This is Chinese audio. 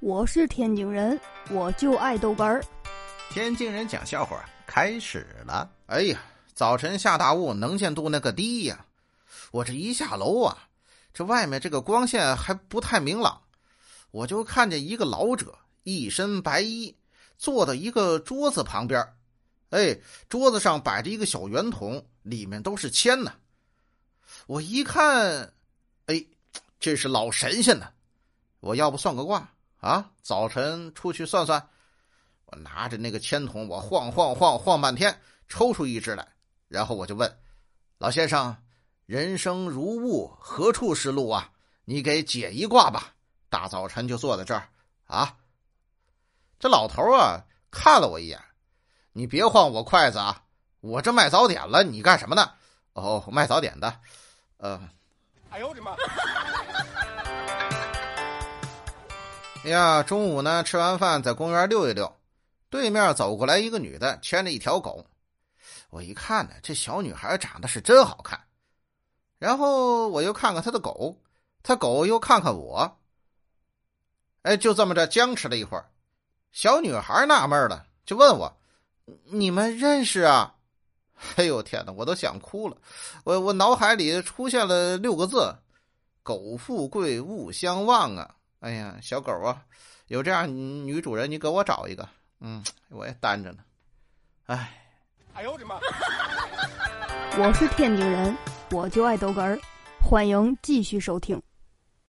我是天津人，我就爱豆干儿。天津人讲笑话开始了。哎呀，早晨下大雾，能见度那个低呀！我这一下楼啊，这外面这个光线还不太明朗，我就看见一个老者，一身白衣，坐到一个桌子旁边。哎，桌子上摆着一个小圆筒，里面都是铅呢。我一看，哎，这是老神仙呢！我要不算个卦？啊！早晨出去算算，我拿着那个铅筒，我晃晃晃晃半天，抽出一支来，然后我就问老先生：“人生如雾，何处是路啊？你给解一卦吧。”大早晨就坐在这儿啊！这老头啊看了我一眼：“你别晃我筷子啊！我这卖早点了，你干什么呢？”哦，卖早点的。呃，哎呦我的妈！哎呀，中午呢，吃完饭在公园溜一溜，对面走过来一个女的，牵着一条狗。我一看呢，这小女孩长得是真好看。然后我又看看她的狗，她狗又看看我。哎，就这么着僵持了一会儿。小女孩纳闷了，就问我：“你们认识啊？”哎呦天哪，我都想哭了。我我脑海里出现了六个字：“狗富贵，勿相忘啊。”哎呀，小狗啊，有这样女主人，你给我找一个。嗯，我也单着呢。哎，哎呦我的妈！我是天津人，我就爱逗哏儿，欢迎继续收听。